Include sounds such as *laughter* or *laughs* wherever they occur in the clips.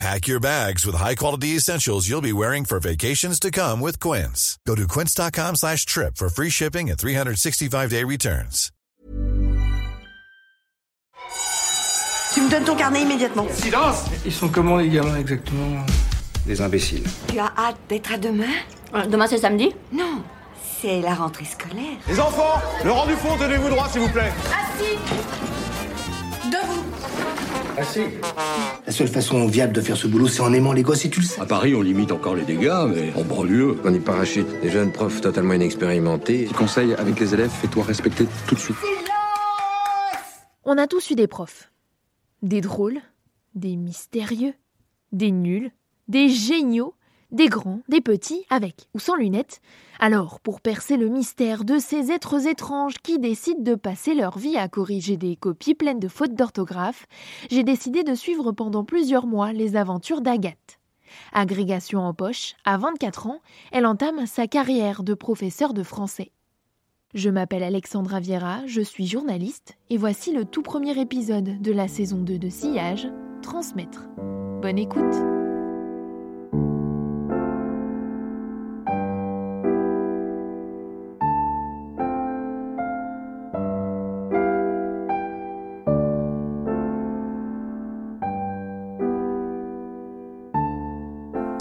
Pack your bags with high-quality essentials you'll be wearing for vacations to come with Quince. Go to quince.com slash trip for free shipping and 365-day returns. Tu me donnes ton carnet immédiatement. Silence Ils sont comment les gamins exactement? Des imbéciles. Tu as hâte d'être à demain? Euh, Demain c'est samedi? Non, c'est la rentrée scolaire. Les enfants, le rang du fond, tenez-vous droit s'il vous plaît. La seule façon viable de faire ce boulot, c'est en aimant les gosses et tu le sais. À Paris, on limite encore les dégâts, mais en banlieue, On y parachute des jeunes profs totalement inexpérimentés. Conseil avec les élèves, fais-toi respecter tout de suite. On a tous eu des profs. Des drôles, des mystérieux, des nuls, des géniaux, des grands, des petits, avec ou sans lunettes. Alors, pour percer le mystère de ces êtres étranges qui décident de passer leur vie à corriger des copies pleines de fautes d'orthographe, j'ai décidé de suivre pendant plusieurs mois les aventures d'Agathe. Agrégation en poche, à 24 ans, elle entame sa carrière de professeur de français. Je m'appelle Alexandra Viera, je suis journaliste et voici le tout premier épisode de la saison 2 de Sillage, Transmettre. Bonne écoute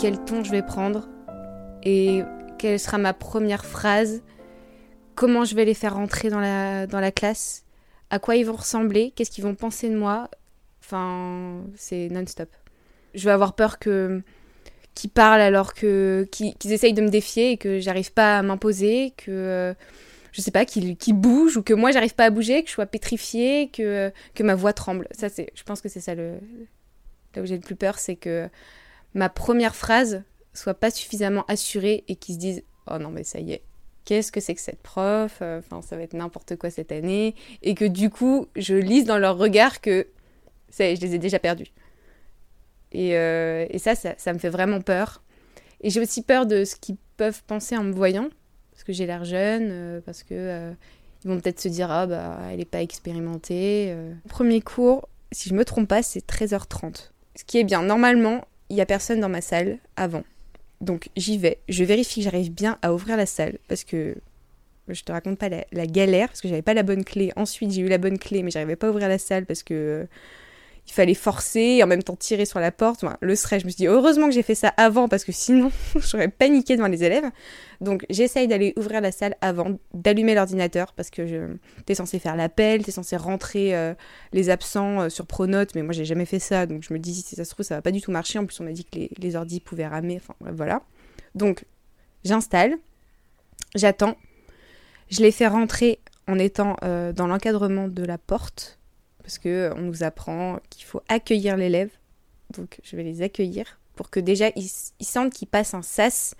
quel ton je vais prendre et quelle sera ma première phrase, comment je vais les faire rentrer dans la, dans la classe, à quoi ils vont ressembler, qu'est-ce qu'ils vont penser de moi. Enfin, c'est non-stop. Je vais avoir peur que qu'ils parlent alors que qu'ils essayent de me défier et que j'arrive pas à m'imposer, que je sais pas qu'ils qu'ils bougent ou que moi j'arrive pas à bouger, que je sois pétrifiée, que que ma voix tremble. Ça c'est, je pense que c'est ça le là où j'ai le plus peur, c'est que ma première phrase soit pas suffisamment assurée et qu'ils se disent oh non mais ça y est qu'est-ce que c'est que cette prof enfin ça va être n'importe quoi cette année et que du coup je lise dans leur regard que ça je les ai déjà perdus. Et, euh, et ça, ça, ça me fait vraiment peur. Et j'ai aussi peur de ce qu'ils peuvent penser en me voyant parce que j'ai l'air jeune euh, parce que euh, ils vont peut-être se dire ah bah elle est pas expérimentée euh. premier cours si je me trompe pas c'est 13h30 ce qui est bien. Normalement il y a personne dans ma salle avant. Donc j'y vais, je vérifie que j'arrive bien à ouvrir la salle parce que je te raconte pas la, galère parce que j'avais pas la bonne clé. Ensuite, j'ai eu la bonne clé mais j'arrivais pas à ouvrir la salle parce que il fallait forcer et en même temps tirer sur la porte. Le stress, je me suis dit heureusement que j'ai fait ça avant parce que sinon *laughs* j'aurais paniqué devant les élèves. Donc j'essaye d'aller ouvrir la salle avant, d'allumer l'ordinateur parce que je... t'es censé faire l'appel, t'es censé rentrer euh, les absents euh, sur Pronote, mais moi j'ai jamais fait ça, donc je me dis si ça se trouve ça va pas du tout marcher. En plus on m'a dit que les, les ordis pouvaient ramer, enfin voilà. Donc j'installe, j'attends, je les fais rentrer en étant euh, dans l'encadrement de la porte parce que euh, nous apprend qu'il faut accueillir l'élève. Donc je vais les accueillir pour que déjà ils, sentent qu'ils passent un sas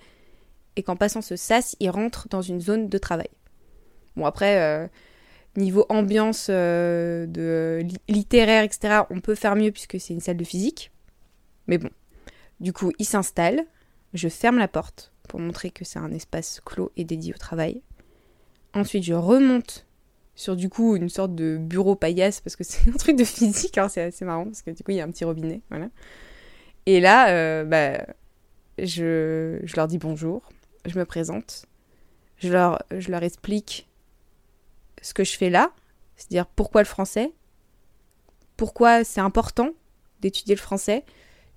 et qu'en passant ce sas, ils rentrent dans une zone de travail. Bon après, euh, niveau ambiance euh, littéraire, etc., on peut faire mieux puisque c'est une salle de physique. Mais bon, du coup, ils s'installent, je ferme la porte pour montrer que c'est un espace clos et dédié au travail. Ensuite, je remonte sur du coup une sorte de bureau paillasse parce que *laughs* c'est un truc de physique, hein, c'est assez marrant parce que du coup il y a un petit robinet, voilà. Et là, euh, bah, je, je leur dis bonjour, je me présente, je leur, je leur explique ce que je fais là, c'est-à-dire pourquoi le français, pourquoi c'est important d'étudier le français.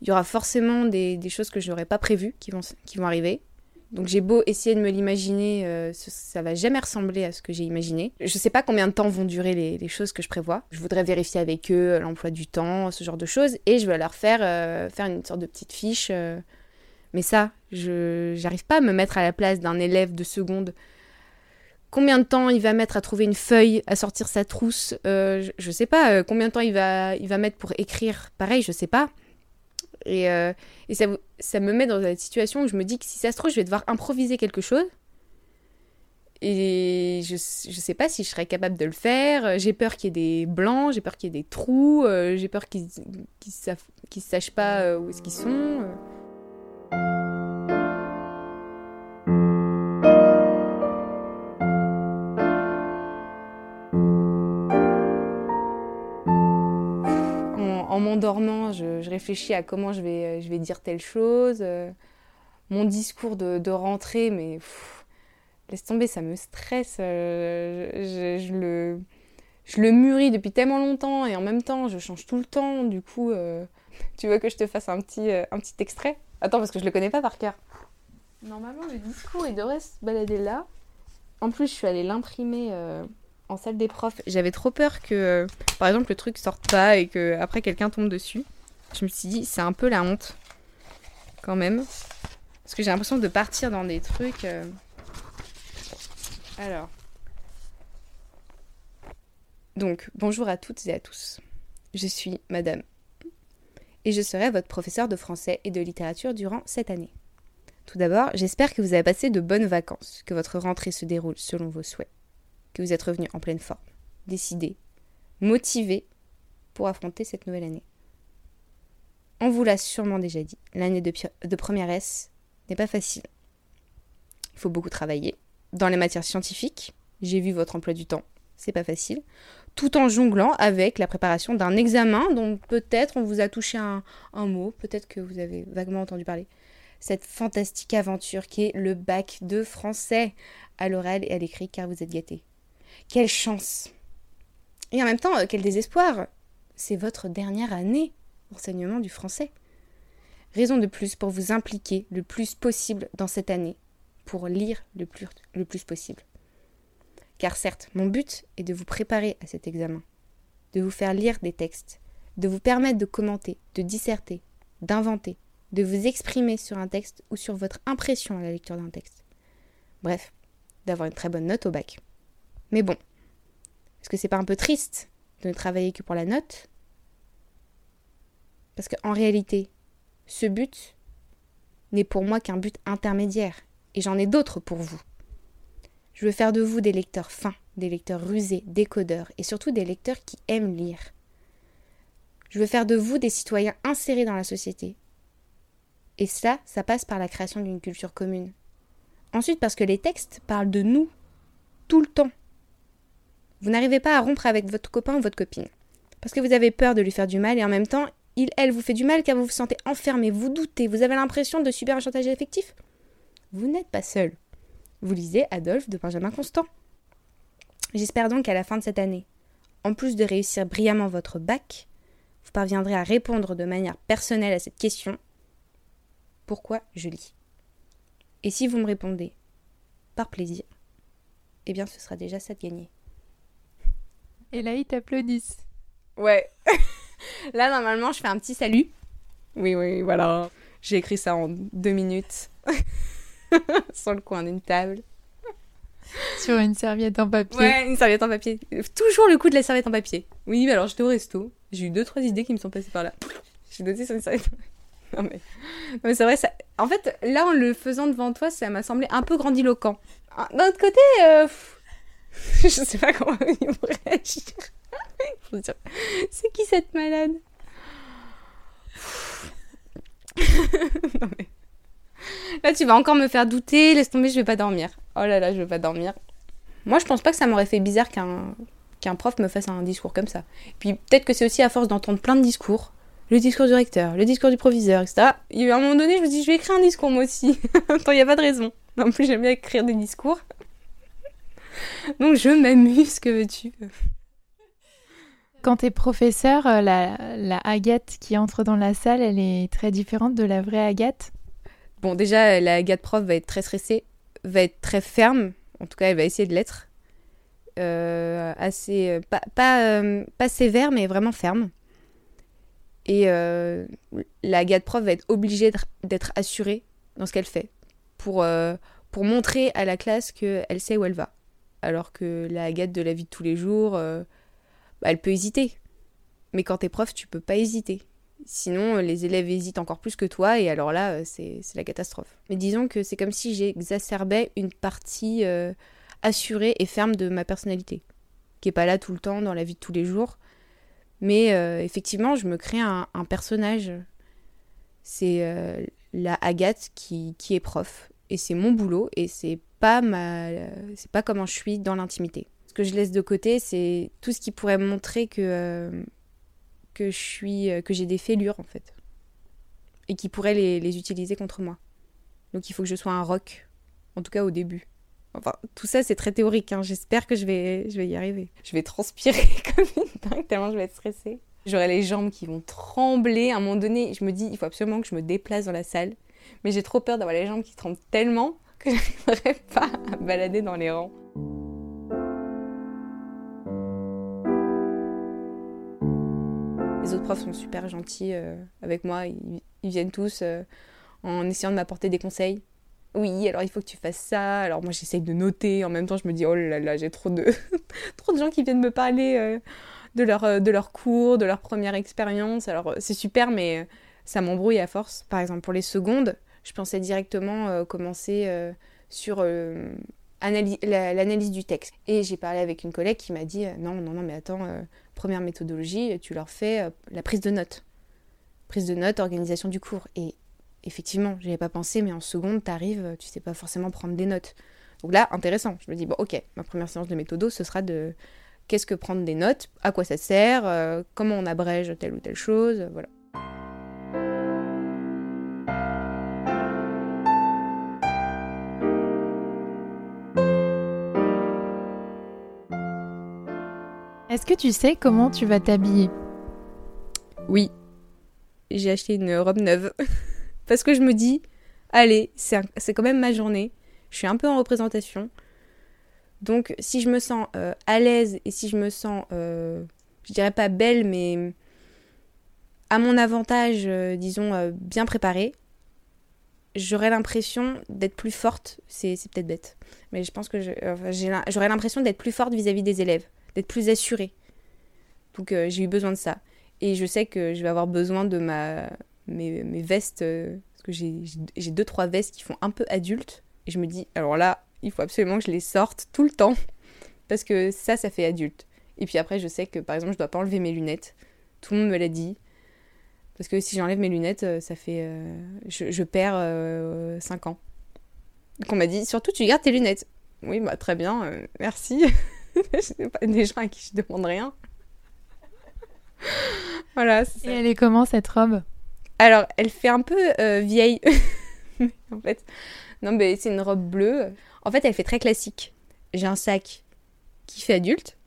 Il y aura forcément des, des choses que je n'aurais pas prévues qui vont, qui vont arriver. Donc j'ai beau essayer de me l'imaginer, euh, ça, va jamais ressembler à ce que j'ai imaginé. Je sais pas combien de temps vont durer les, choses que je prévois. Je voudrais vérifier avec eux l'emploi du temps, ce genre de choses, et je vais leur faire euh, faire une sorte de petite fiche. euh. Mais ça, je j'arrive pas à me mettre à la place d'un élève de seconde. Combien de temps il va mettre à trouver une feuille, à sortir sa trousse euh, je, je sais pas. euh, combien de temps il va il va mettre pour écrire Pareil, je sais pas. Et, euh, et ça, ça me met dans une situation où je me dis que si ça se trouve, je vais devoir improviser quelque chose. Et je, je sais pas si je serais capable de le faire. J'ai peur qu'il y ait des blancs, j'ai peur qu'il y ait des trous, euh, j'ai peur qu'ils ne sachent pas euh, où est-ce qu'ils sont. En, en m'endormant, je, réfléchis à comment je vais, dire telle chose. Mon discours de, rentrée, mais... Laisse tomber, ça me stresse. Euh, je, le, je mûris depuis tellement longtemps et en même temps, je change tout le temps. Du coup, euh, tu veux que je te fasse un petit, euh, extrait? Attends, parce que je le connais pas par cœur. Normalement, le discours, il devrait se balader là. En plus, je suis allée l'imprimer en salle des profs. J'avais trop peur que, par exemple, le truc sorte pas et que après quelqu'un tombe dessus. Je me suis dit, c'est un peu la honte, quand même. Parce que j'ai l'impression de partir dans des trucs. Alors. Donc, bonjour à toutes et à tous. Je suis Madame. Et je serai votre professeur de français et de littérature durant cette année. Tout d'abord, j'espère que vous avez passé de bonnes vacances, que votre rentrée se déroule selon vos souhaits, que vous êtes revenu en pleine forme, décidé, motivé pour affronter cette nouvelle année. On vous l'a sûrement déjà dit, l'année de, première S n'est pas facile. Il faut beaucoup travailler, dans les matières scientifiques. J'ai vu votre emploi du temps, c'est pas facile. Tout en jonglant avec la préparation d'un examen dont peut-être on vous a touché un, un mot, peut-être que vous avez vaguement entendu parler. Cette fantastique aventure qui est le bac de français à l'oral et à l'écrit car vous êtes gâtés. Quelle chance Et en même temps, quel désespoir C'est votre dernière année d'enseignement du français. Raison de plus pour vous impliquer le plus possible dans cette année pour lire le plus, le plus possible. Car certes, mon but est de vous préparer à cet examen, de vous faire lire des textes, de vous permettre de commenter, de disserter, d'inventer, de vous exprimer sur un texte ou sur votre impression à la lecture d'un texte. Bref, d'avoir une très bonne note au bac. Mais bon, est-ce que c'est pas un peu triste de ne travailler que pour la note? Parce qu'en réalité, ce but n'est pour moi qu'un but intermédiaire et j'en ai d'autres pour vous. Je veux faire de vous des lecteurs fins, des lecteurs rusés, décodeurs, et surtout des lecteurs qui aiment lire. Je veux faire de vous des citoyens insérés dans la société. Et ça, ça passe par la création d'une culture commune. Ensuite, parce que les textes parlent de nous, tout le temps. Vous n'arrivez pas à rompre avec votre copain ou votre copine. Parce que vous avez peur de lui faire du mal et en même temps, il, elle vous fait du mal car vous vous sentez enfermé, vous doutez, vous avez l'impression de subir un chantage affectif vous n'êtes pas seul. Vous lisez Adolphe de Benjamin Constant. J'espère donc qu'à la fin de cette année, en plus de réussir brillamment votre bac, vous parviendrez à répondre de manière personnelle à cette question pourquoi je lis? Et si vous me répondez par plaisir, eh bien ce sera déjà ça de gagner. Et là, ils t'applaudissent. Ouais. *laughs* là, normalement, je fais un petit salut. Oui, oui, voilà. J'ai écrit ça en deux minutes. *laughs* sur le coin d'une table. Sur une serviette en papier. Ouais, une serviette en papier. Toujours le coup de la serviette en papier. Oui, mais alors j'étais au resto. J'ai eu deux, trois idées qui me sont passées par là. J'ai noté sur une serviette. *laughs* Non mais, non mais c'est vrai, ça... en fait, là, en le faisant devant toi, ça m'a semblé un peu grandiloquent. Ah, d'un autre côté, euh... *laughs* je sais pas comment ils vont réagir. c'est qui cette malade? *laughs* Non mais. Là, tu vas encore me faire douter. Laisse tomber, je vais pas dormir. Oh là là, je vais pas dormir. Moi, je pense pas que ça m'aurait fait bizarre qu'un prof me fasse un discours comme ça. Puis peut-être que c'est aussi à force d'entendre plein de discours. Le discours du recteur, le discours du proviseur, etc. Il y a un moment donné, je me dis, je vais écrire un discours moi aussi. *laughs* Attends, il n'y a pas de raison. En plus, j'aime bien écrire des discours. Donc, je m'amuse, que veux-tu? Quand t'es professeur, euh, la, la Agathe qui entre dans la salle, elle est très différente de la vraie Agathe? Bon, déjà, la Agathe prof va être très stressée, va être très ferme. En tout cas, elle va essayer de l'être. Euh, assez. Euh, pas, pas, euh, pas, sévère, mais vraiment ferme. Et euh, la Agathe prof va être obligée d'être assurée dans ce qu'elle fait. Pour, euh, pour montrer à la classe qu'elle sait où elle va. Alors que la Agathe de la vie de tous les jours, bah, elle peut hésiter. Mais quand t'es prof, tu peux pas hésiter. Sinon, les élèves hésitent encore plus que toi, et alors là, c'est la catastrophe. Mais disons que c'est comme si j'exacerbais une partie euh, assurée et ferme de ma personnalité, qui est pas là tout le temps dans la vie de tous les jours. Mais euh, effectivement, je me crée un, personnage. C'est euh, la Agathe qui, qui, est prof. Et c'est mon boulot. Et c'est pas ma, c'est pas comment je suis dans l'intimité. Ce que je laisse de côté, c'est tout ce qui pourrait montrer que, euh, que je suis, que j'ai des fêlures en fait. Et qui pourrait les, les utiliser contre moi. Donc il faut que je sois un rock. En tout cas au début. Enfin, tout ça, c'est très théorique. Hein. J'espère que je vais, je vais y arriver. Je vais transpirer *laughs* comme une dingue tellement je vais être stressée. J'aurai les jambes qui vont trembler. À un moment donné, je me dis, il faut absolument que je me déplace dans la salle. Mais j'ai trop peur d'avoir les jambes qui tremblent tellement que *laughs* je n'arriverai pas à balader dans les rangs. Les autres profs sont super gentils euh, avec moi. Ils, viennent tous euh, en essayant de m'apporter des conseils oui, alors il faut que tu fasses ça. Alors moi j'essaye de noter, en même temps je me dis oh là là, j'ai trop de *laughs* trop de gens qui viennent me parler euh, de leur de leur cours, de leur première expérience. Alors c'est super mais ça m'embrouille à force. Par exemple pour les secondes, je pensais directement commencer sur l'analyse du texte. Et j'ai parlé avec une collègue qui m'a dit non non non mais attends, première méthodologie, tu leur fais la prise de notes. Prise de notes, organisation du cours et effectivement, j'y avais pas pensé, mais en seconde, t'arrives, tu sais pas forcément prendre des notes. Donc là, intéressant. Je me dis, bon, ok, ma première séance de méthodo, ce sera de qu'est-ce que prendre des notes, à quoi ça sert, euh, comment on abrège telle ou telle chose, voilà. Est-ce que tu sais comment tu vas t'habiller? Oui. J'ai acheté une robe neuve. *laughs* Parce que je me dis, allez, c'est quand même ma journée. Je suis un peu en représentation. Donc si je me sens euh, à l'aise et si je me sens, euh, je dirais pas belle, mais à mon avantage, euh, disons, bien préparée, j'aurais l'impression d'être plus forte. C'est peut-être bête. Mais je pense que j'aurais l'impression d'être plus forte vis-à-vis des élèves, d'être plus assurée. Donc j'ai eu besoin de ça. Et je sais que je vais avoir besoin de ma, mes, vestes, euh, parce que j'ai deux, trois vestes qui font un peu adulte. Et je me dis, alors là, il faut absolument que je les sorte tout le temps, *laughs* parce que ça, ça fait adulte. Et puis après, je sais que par exemple, je dois pas enlever mes lunettes. Tout le monde me l'a dit. Parce que si j'enlève mes lunettes, euh, ça fait. Euh, je, perds 5 ans. Donc on m'a dit, surtout tu gardes tes lunettes. Oui, bah très bien, merci. *laughs* *laughs* c'est pas des gens à qui je demande rien. *laughs* voilà. Et elle est comment cette robe? Alors, elle fait un peu euh, vieille. *laughs* en fait, non, mais c'est une robe bleue. En fait, elle fait très classique. J'ai un sac qui fait adulte.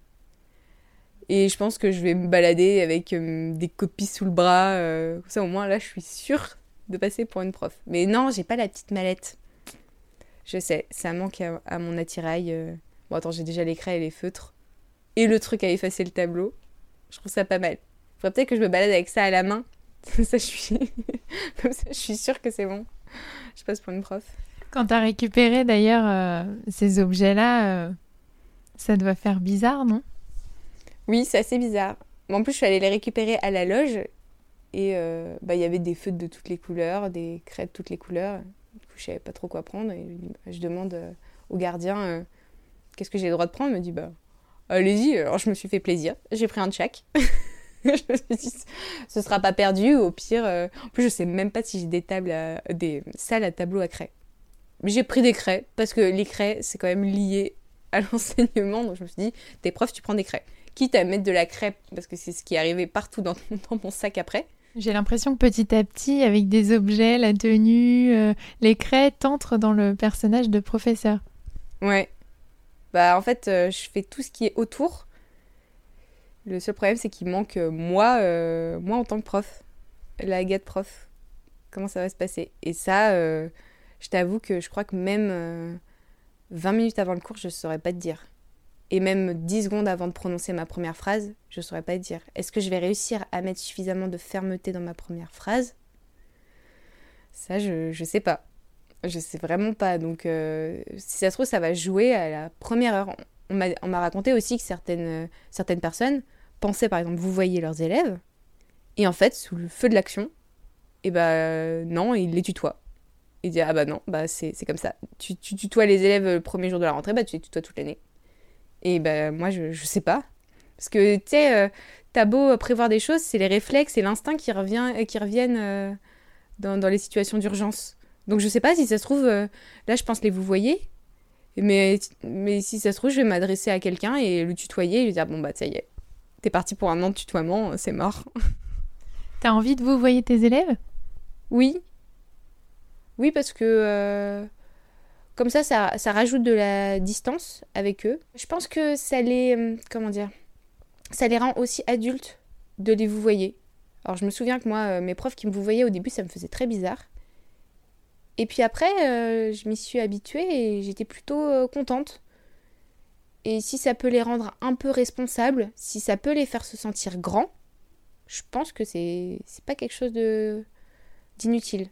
Et je pense que je vais me balader avec euh, des copies sous le bras. Euh, ça, au moins, là, je suis sûre de passer pour une prof. Mais non, j'ai pas la petite mallette. Je sais, ça manque à, mon attirail. Bon, attends, j'ai déjà les craies et les feutres. Et le truc à effacer le tableau. Je trouve ça pas mal. Faudrait peut-être que je me balade avec ça à la main *laughs* ça, je suis... *laughs* Comme ça, je suis sûre que c'est bon. Je passe pour une prof. Quand tu as récupéré d'ailleurs euh, ces objets-là, euh, ça doit faire bizarre, non? Oui, c'est assez bizarre. En plus, je suis allée les récupérer à la loge et euh, bah, il y avait des feutres de toutes les couleurs, des craies de toutes les couleurs. Du coup, je savais pas trop quoi prendre et je demande au gardien qu'est-ce que j'ai le droit de prendre? Il me dit bah allez-y. Alors je me suis fait plaisir. J'ai pris un chaque. *laughs* je me suis dit, ce sera pas perdu. Au pire, euh, en plus, je sais même pas si j'ai des tables, des salles à tableau à craie. Mais j'ai pris des craies parce que les craies, c'est quand même lié à *laughs* l'enseignement. Donc je me suis dit, t'es prof, tu prends des craies. Quitte à mettre de la crêpe, parce que c'est ce qui est arrivé partout dans, *laughs* dans mon sac après. J'ai l'impression que petit à petit, avec des objets, la tenue, euh, les craies t'entrent dans le personnage de professeur. Ouais. Bah en fait, euh, je fais tout ce qui est autour le seul problème, c'est qu'il manque euh, moi, euh, moi en tant que prof, la gâte prof. Comment ça va se passer? Et ça, euh, je t'avoue que je crois que même 20 minutes avant le cours, je ne saurais pas te dire. Et même 10 secondes avant de prononcer ma première phrase, je ne saurais pas te dire. Est-ce que je vais réussir à mettre suffisamment de fermeté dans ma première phrase? Ça, je ne sais pas. Je sais vraiment pas. Donc, si ça se trouve, ça va jouer à la première heure on m'a raconté aussi que certaines, certaines personnes pensaient, par exemple, vous voyez leurs élèves, et en fait, sous le feu de l'action, et eh ben non, ils les tutoient. Il dit Ah bah non, bah c'est comme ça. Tu, tu tutoies les élèves le premier jour de la rentrée, bah tu les tutoies toute l'année. Et bah moi, je, je sais pas. Parce que tu sais, euh, t'as beau prévoir des choses, c'est les réflexes et l'instinct qui, revient, qui reviennent euh, dans, dans, les situations d'urgence. Donc je sais pas si ça se trouve, euh, là je pense les vous voyez, mais, mais si ça se trouve, je vais m'adresser à quelqu'un et le tutoyer et lui dire Bon bah ça y est, t'es parti pour un an de tutoiement, c'est mort. *laughs* T'as envie de vous voyer tes élèves? Oui. Oui, parce que euh, comme ça, ça, ça, rajoute de la distance avec eux. Je pense que ça les. euh, Comment dire Ça les rend aussi adultes de les vous voyer. Alors, je me souviens que moi, mes profs qui me vous voyaient au début, ça me faisait très bizarre. Et puis après, euh, je m'y suis habituée et j'étais plutôt euh, contente. Et si ça peut les rendre un peu responsables, si ça peut les faire se sentir grands, je pense que c'est c'est pas quelque chose de d'inutile.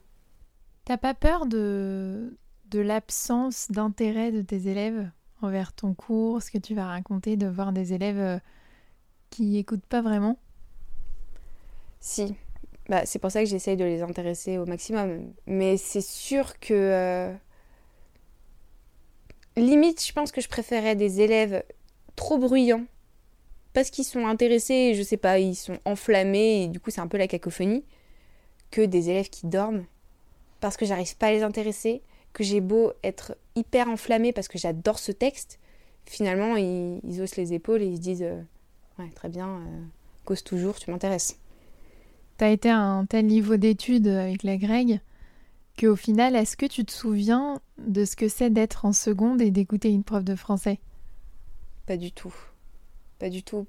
T'as pas peur de de l'absence d'intérêt de tes élèves envers ton cours, ce que tu vas raconter, de voir des élèves euh, qui écoutent pas vraiment? Si, bah, c'est pour ça que j'essaye de les intéresser au maximum. Mais c'est sûr que euh, limite, je pense que je préférais des élèves trop bruyants parce qu'ils sont intéressés, je sais pas, ils sont enflammés et du coup c'est un peu la cacophonie, que des élèves qui dorment parce que j'arrive pas à les intéresser, que j'ai beau être hyper enflammée parce que j'adore ce texte, finalement ils, ils, les épaules et ils se disent euh, ouais très bien, euh, cause toujours, tu m'intéresses. T'as été à un tel niveau d'études avec la Greg qu'au final, est-ce que tu te souviens de ce que c'est d'être en seconde et d'écouter une prof de français? Pas du tout. Pas du tout.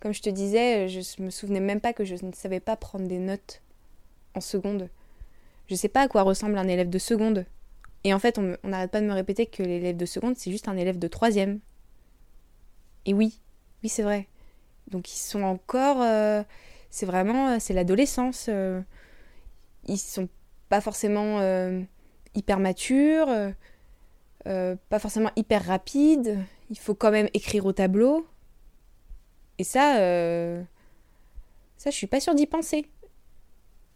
Comme je te disais, je me souvenais même pas que je ne savais pas prendre des notes en seconde. Je sais pas à quoi ressemble un élève de seconde. Et en fait, on n'arrête pas de me répéter que l'élève de seconde, c'est juste un élève de troisième. Et oui, oui, c'est vrai. Donc ils sont encore. Euh, c'est vraiment. C'est l'adolescence. Euh, ils sont pas forcément euh, hyper matures, pas forcément hyper rapides. Il faut quand même écrire au tableau. Et ça, euh, ça, je suis pas sûre d'y penser.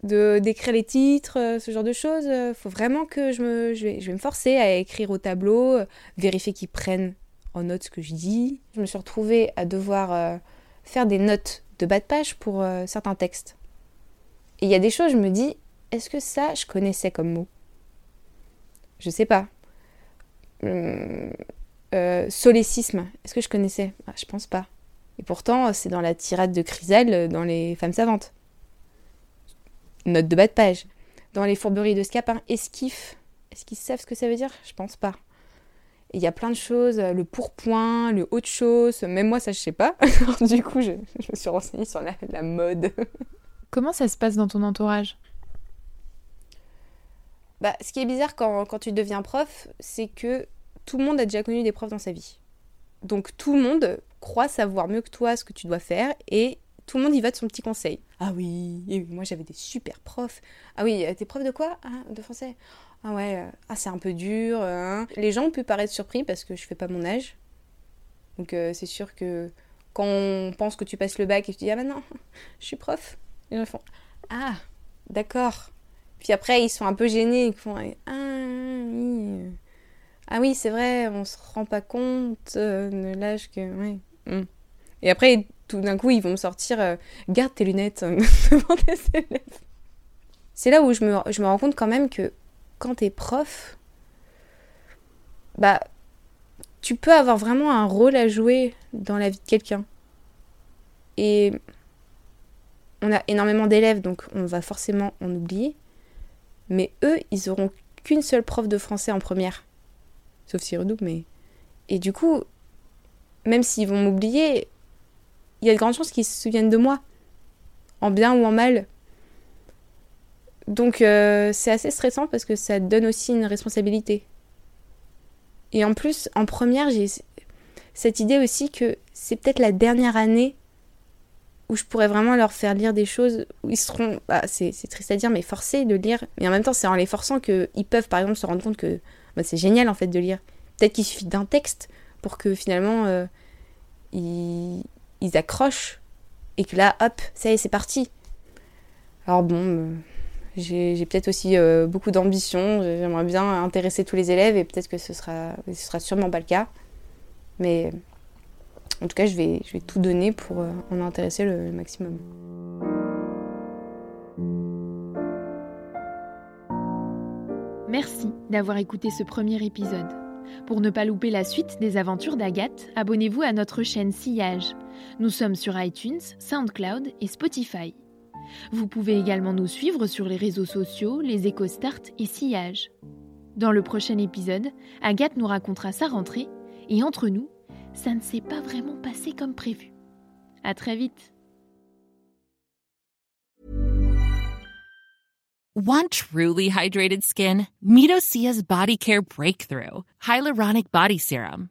De d'écrire les titres, euh, ce genre de choses. Faut vraiment que je me, je vais, je vais, me forcer à écrire au tableau, euh, vérifier qu'ils prennent en note ce que je dis. Je me suis retrouvée à devoir euh, faire des notes de bas de page pour euh, certains textes. Et il y a des choses, je me dis, est-ce que ça, je connaissais comme mot? Je sais pas. Hum, solécisme, est-ce que je connaissais? Ah, Je pense pas. Et pourtant, c'est dans la tirade de Chrysal dans Les Femmes savantes. Note de bas de page. Dans Les Fourberies de Scapin, esquif. Est-ce qu'ils savent ce que ça veut dire? Je pense pas. Il y a plein de choses, le pourpoint, le autre chose, même moi ça je sais pas. *laughs* Alors, du coup, je, je, me suis renseignée sur la, la mode. *laughs* Comment ça se passe dans ton entourage? Bah, Ce qui est bizarre quand, quand tu deviens prof, c'est que tout le monde a déjà connu des profs dans sa vie. Donc tout le monde croit savoir mieux que toi ce que tu dois faire et tout le monde y va de son petit conseil. Ah oui, oui moi j'avais des super profs. Ah oui, t'es prof de quoi ah, De français? Ah ouais, ah c'est un peu dur. Hein. Les gens pu paraître surpris parce que je fais pas mon âge. Donc euh, c'est sûr que quand on pense que tu passes le bac et tu dis ah bah non, *laughs* je suis prof, les gens font ah d'accord. Puis après ils sont un peu gênés, ils font ah oui. Ah oui, c'est vrai, on se rend pas compte euh, de l'âge que. Mm. Et après, tout d'un coup, ils vont me sortir euh, Garde tes lunettes. *laughs* C'est là où je me, je me rends compte quand même que quand t'es prof, bah, tu peux avoir vraiment un rôle à jouer dans la vie de quelqu'un. Et on a énormément d'élèves, donc on va forcément en oublier. Mais eux, ils auront qu'une seule prof de français en première sauf s'ils redoublent, mais... Et du coup, même s'ils vont m'oublier, il y a de grandes chances qu'ils se souviennent de moi, en bien ou en mal. Donc euh, c'est assez stressant parce que ça donne aussi une responsabilité. Et en plus, en première, j'ai cette idée aussi que c'est peut-être la dernière année où je pourrais vraiment leur faire lire des choses où ils seront, bah, c'est triste à dire, mais forcés de lire. Mais en même temps, c'est en les forçant qu'ils peuvent, par exemple, se rendre compte que bah, c'est génial en fait de lire. Peut-être qu'il suffit d'un texte pour que finalement euh, ils, ils, accrochent et que là, hop, ça y est, c'est parti. Alors bon, euh, j'ai peut-être aussi beaucoup d'ambition. J'aimerais bien intéresser tous les élèves et peut-être que ce sera, ce sera sûrement pas le cas. Mais en tout cas, je vais, je vais tout donner pour en intéresser le maximum. Merci d'avoir écouté ce premier épisode. Pour ne pas louper la suite des aventures d'Agathe, abonnez-vous à notre chaîne Sillage. Nous sommes sur iTunes, SoundCloud et Spotify. Vous pouvez également nous suivre sur les réseaux sociaux, les EcoStart et Sillage. Dans le prochain épisode, Agathe nous racontera sa rentrée et entre nous, ça ne s'est pas vraiment passé comme prévu. À très vite! Want truly hydrated skin? Medocia's Body Care Breakthrough Hyaluronic Body Serum.